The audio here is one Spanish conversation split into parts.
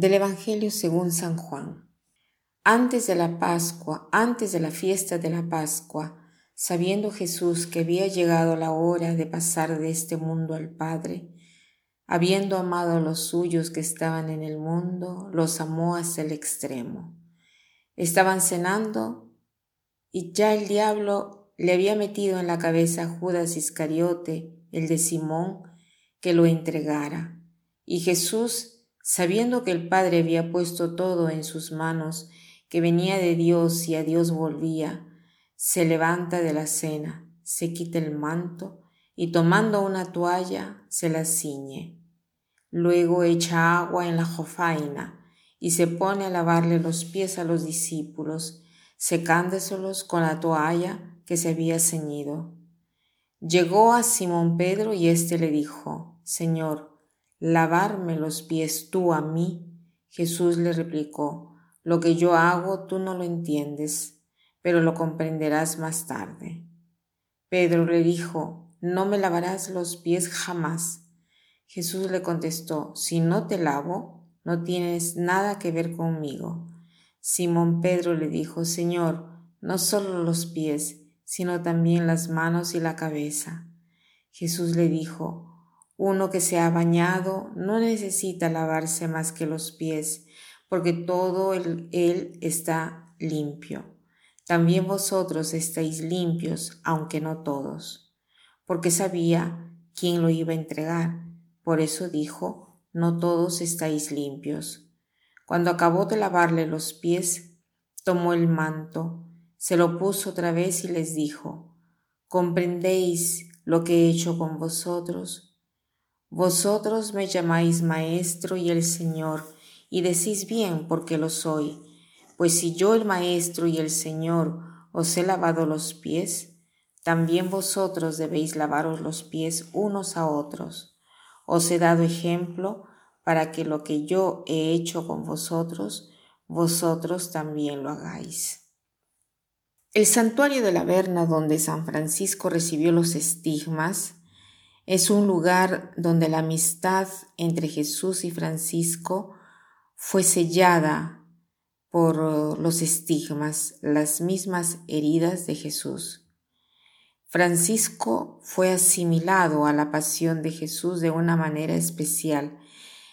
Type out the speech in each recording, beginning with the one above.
Del Evangelio según San Juan. Antes de la Pascua, antes de la fiesta de la Pascua, sabiendo Jesús que había llegado la hora de pasar de este mundo al Padre, habiendo amado a los suyos que estaban en el mundo, los amó hasta el extremo. Estaban cenando y ya el diablo le había metido en la cabeza a Judas Iscariote, el de Simón, que lo entregara. Y Jesús, sabiendo que el Padre había puesto todo en sus manos, que venía de Dios y a Dios volvía, se levanta de la cena, se quita el manto y tomando una toalla se la ciñe. Luego echa agua en la jofaina y se pone a lavarle los pies a los discípulos, secándoselos con la toalla que se había ceñido. Llegó a Simón Pedro y éste le dijo, Señor, ¿lavarme los pies tú a mí? Jesús le replicó, lo que yo hago tú no lo entiendes, pero lo comprenderás más tarde. Pedro le dijo, no me lavarás los pies jamás. Jesús le contestó, si no te lavo, no tienes nada que ver conmigo. Simón Pedro le dijo, Señor, no solo los pies, sino también las manos y la cabeza. Jesús le dijo, uno que se ha bañado no necesita lavarse más que los pies, porque todo él, está limpio. También vosotros estáis limpios, aunque no todos, porque sabía quién lo iba a entregar. Por eso dijo, no todos estáis limpios. Cuando acabó de lavarle los pies, tomó el manto, se lo puso otra vez y les dijo, ¿comprendéis lo que he hecho con vosotros? Vosotros me llamáis maestro y el Señor, y decís bien porque lo soy, pues si yo el Maestro y el Señor os he lavado los pies, también vosotros debéis lavaros los pies unos a otros. Os he dado ejemplo para que lo que yo he hecho con vosotros, vosotros también lo hagáis. El santuario de la Verna donde San Francisco recibió los estigmas es un lugar donde la amistad entre Jesús y Francisco fue sellada por los estigmas, las mismas heridas de Jesús. Francisco fue asimilado a la pasión de Jesús de una manera especial.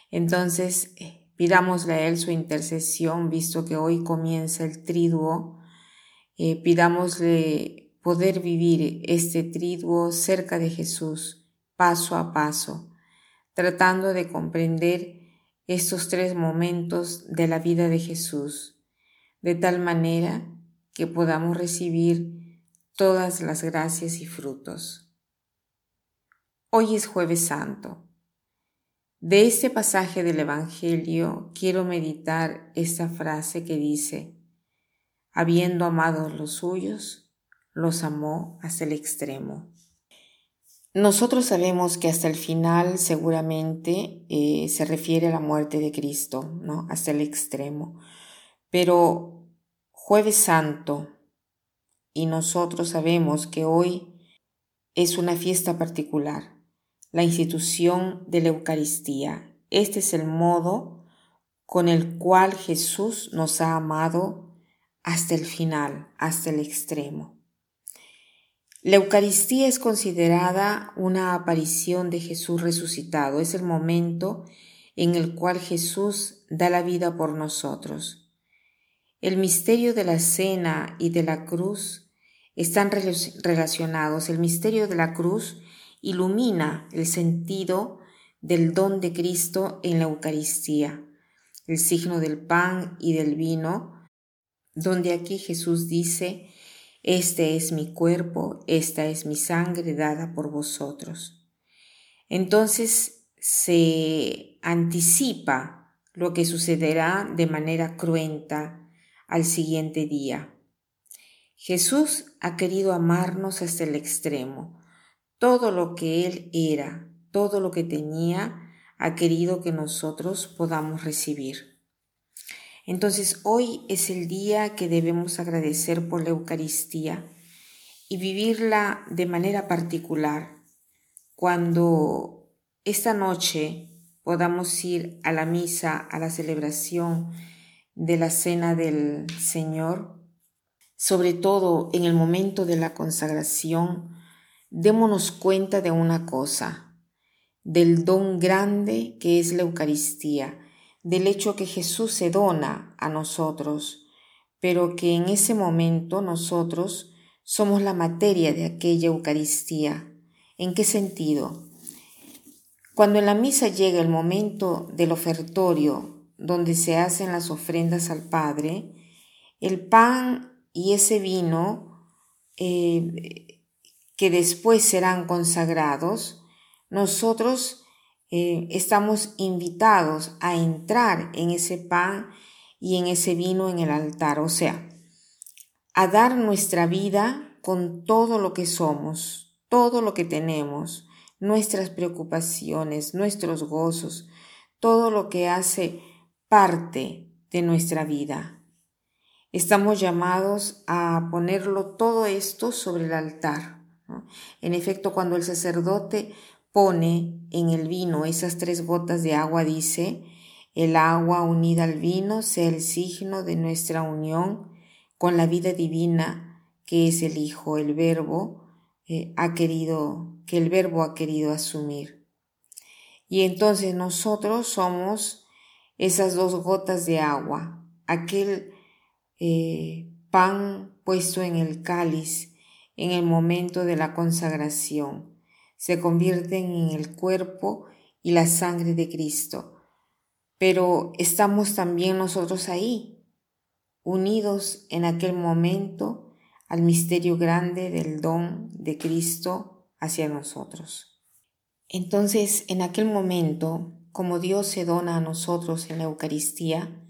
Entonces, eh, pidámosle a Él su intercesión, visto que hoy comienza el triduo. Eh, pidámosle poder vivir este triduo cerca de Jesús, paso a paso, tratando de comprender estos tres momentos de la vida de Jesús, de tal manera que podamos recibir todas las gracias y frutos. Hoy es jueves santo. De este pasaje del Evangelio quiero meditar esta frase que dice, habiendo amado los suyos, los amó hasta el extremo. Nosotros sabemos que hasta el final seguramente eh, se refiere a la muerte de Cristo, ¿no? Hasta el extremo. Pero jueves santo, y nosotros sabemos que hoy es una fiesta particular, la institución de la Eucaristía. Este es el modo con el cual Jesús nos ha amado hasta el final, hasta el extremo. La Eucaristía es considerada una aparición de Jesús resucitado. Es el momento en el cual Jesús da la vida por nosotros. El misterio de la cena y de la cruz están relacionados. El misterio de la cruz ilumina el sentido del don de Cristo en la Eucaristía, el signo del pan y del vino, donde aquí Jesús dice, este es mi cuerpo, esta es mi sangre dada por vosotros. Entonces se anticipa lo que sucederá de manera cruenta al siguiente día. Jesús ha querido amarnos hasta el extremo. Todo lo que Él era, todo lo que tenía, ha querido que nosotros podamos recibir. Entonces hoy es el día que debemos agradecer por la Eucaristía y vivirla de manera particular. Cuando esta noche podamos ir a la misa, a la celebración de la cena del Señor, sobre todo en el momento de la consagración, démonos cuenta de una cosa, del don grande que es la Eucaristía, del hecho que Jesús se dona a nosotros, pero que en ese momento nosotros somos la materia de aquella Eucaristía. ¿En qué sentido? Cuando en la misa llega el momento del ofertorio, donde se hacen las ofrendas al Padre, el pan y ese vino eh, que después serán consagrados, nosotros eh, estamos invitados a entrar en ese pan y en ese vino en el altar, o sea, a dar nuestra vida con todo lo que somos, todo lo que tenemos, nuestras preocupaciones, nuestros gozos, todo lo que hace parte de nuestra vida. Estamos llamados a ponerlo todo esto sobre el altar. En efecto, cuando el sacerdote pone en el vino esas tres gotas de agua, dice, el agua unida al vino sea el signo de nuestra unión con la vida divina que es el Hijo, el Verbo, eh, ha querido, que el verbo ha querido asumir. Y entonces nosotros somos esas dos gotas de agua, aquel eh, pan puesto en el cáliz en el momento de la consagración. Se convierten en el cuerpo y la sangre de Cristo. Pero estamos también nosotros ahí, unidos en aquel momento al misterio grande del don de Cristo hacia nosotros. Entonces, en aquel momento, como Dios se dona a nosotros en la Eucaristía,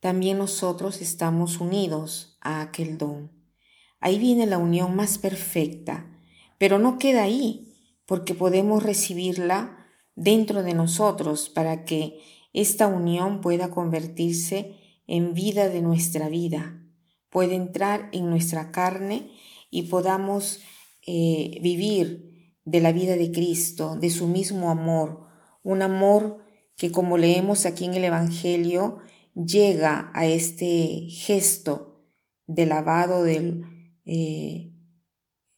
también nosotros estamos unidos a aquel don. Ahí viene la unión más perfecta, pero no queda ahí, porque podemos recibirla dentro de nosotros para que esta unión pueda convertirse en vida de nuestra vida, puede entrar en nuestra carne y podamos eh, vivir de la vida de Cristo, de su mismo amor, un amor que como leemos aquí en el Evangelio, llega a este gesto de lavado del, eh,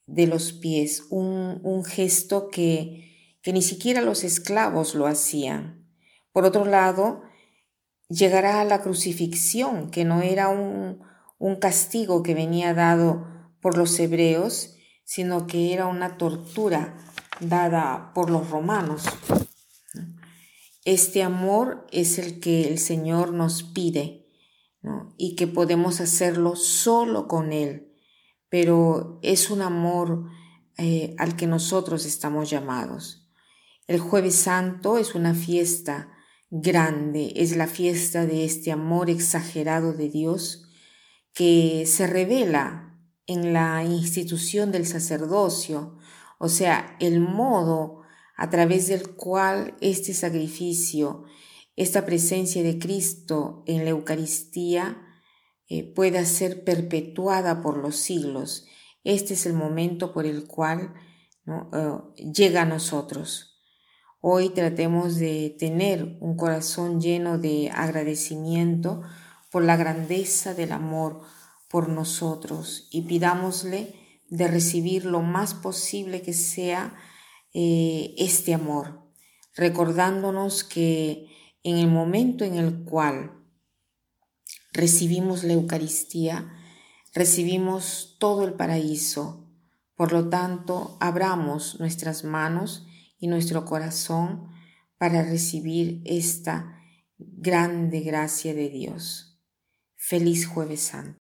de los pies, un, un gesto que, que ni siquiera los esclavos lo hacían. Por otro lado, llegará a la crucifixión, que no era un, un castigo que venía dado por los hebreos, sino que era una tortura dada por los romanos. Este amor es el que el Señor nos pide y que podemos hacerlo solo con Él, pero es un amor eh, al que nosotros estamos llamados. El jueves santo es una fiesta grande, es la fiesta de este amor exagerado de Dios que se revela en la institución del sacerdocio, o sea, el modo a través del cual este sacrificio, esta presencia de Cristo en la Eucaristía eh, pueda ser perpetuada por los siglos. Este es el momento por el cual eh, llega a nosotros. Hoy tratemos de tener un corazón lleno de agradecimiento por la grandeza del amor por nosotros y pidámosle de recibir lo más posible que sea eh, este amor, recordándonos que en el momento en el cual recibimos la Eucaristía, recibimos todo el paraíso. Por lo tanto, abramos nuestras manos y nuestro corazón para recibir esta grande gracia de Dios. Feliz jueves santo.